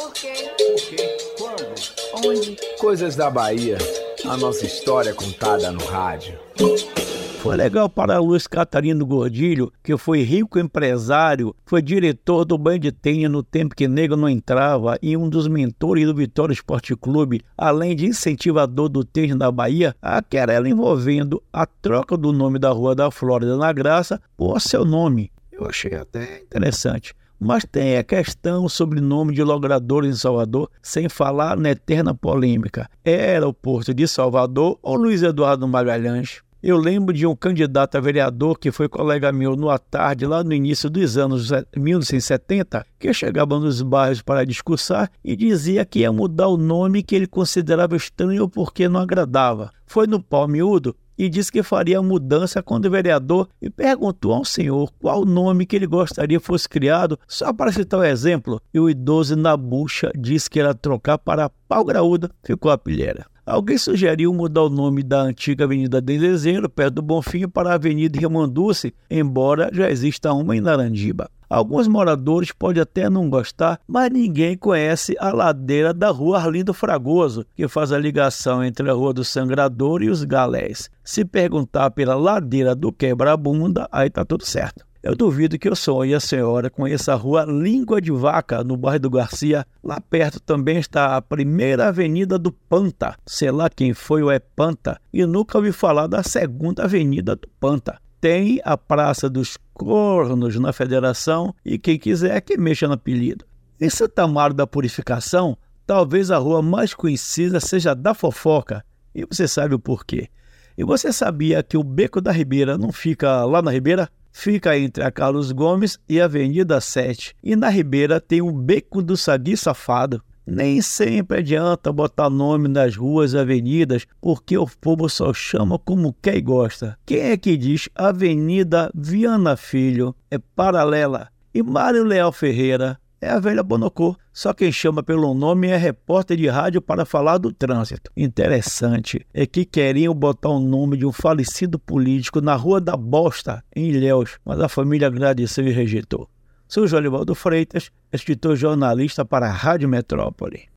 Por quê? Por quê? Quando? Onde? Coisas da Bahia. A nossa história contada no rádio. Foi legal para Luiz Catarino Gordilho, que foi rico empresário, foi diretor do Banho de Tenha no tempo que negro não entrava e um dos mentores do Vitória Esporte Clube, além de incentivador do tênis na Bahia, a querela envolvendo a troca do nome da Rua da Flórida na Graça por seu nome. Eu achei até interessante. Mas tem a questão sobre nome de logradores em Salvador, sem falar na eterna polêmica. Era o Porto de Salvador ou Luiz Eduardo Magalhães? Eu lembro de um candidato a vereador que foi colega meu no tarde, lá no início dos anos 1970, que chegava nos bairros para discursar e dizia que ia mudar o nome que ele considerava estranho porque não agradava. Foi no pau miúdo e disse que faria a mudança quando o vereador e perguntou ao senhor qual nome que ele gostaria fosse criado, só para citar um exemplo. E o idoso na bucha disse que era trocar para pau graúda, ficou a pilheira. Alguém sugeriu mudar o nome da antiga Avenida Dendezeiro, perto do Bonfim, para a Avenida Irmanduce, embora já exista uma em Narandiba. Alguns moradores podem até não gostar, mas ninguém conhece a ladeira da rua Arlindo Fragoso, que faz a ligação entre a Rua do Sangrador e os Galés. Se perguntar pela ladeira do Quebra-Bunda, aí tá tudo certo. Eu duvido que eu sonhe a senhora conheça a rua Língua de Vaca, no bairro do Garcia. Lá perto também está a primeira avenida do Panta. Sei lá quem foi o é Panta. E nunca ouvi falar da segunda avenida do Panta. Tem a Praça dos Cornos na Federação e quem quiser que mexa no apelido. Em Santa Amaro da Purificação, talvez a rua mais conhecida seja da Fofoca. E você sabe o porquê. E você sabia que o Beco da Ribeira não fica lá na Ribeira? Fica entre a Carlos Gomes e a Avenida 7. E na Ribeira tem o Beco do Sagui Safado. Nem sempre adianta botar nome nas ruas e avenidas, porque o povo só chama como quer e gosta. Quem é que diz Avenida Viana Filho é paralela? E Mário Leal Ferreira é a velha Bonocô. Só quem chama pelo nome é repórter de rádio para falar do trânsito. Interessante é que queriam botar o nome de um falecido político na Rua da Bosta, em Ilhéus, mas a família agradeceu e rejeitou. Sou Jolivaldo Freitas, escritor jornalista para a Rádio Metrópole.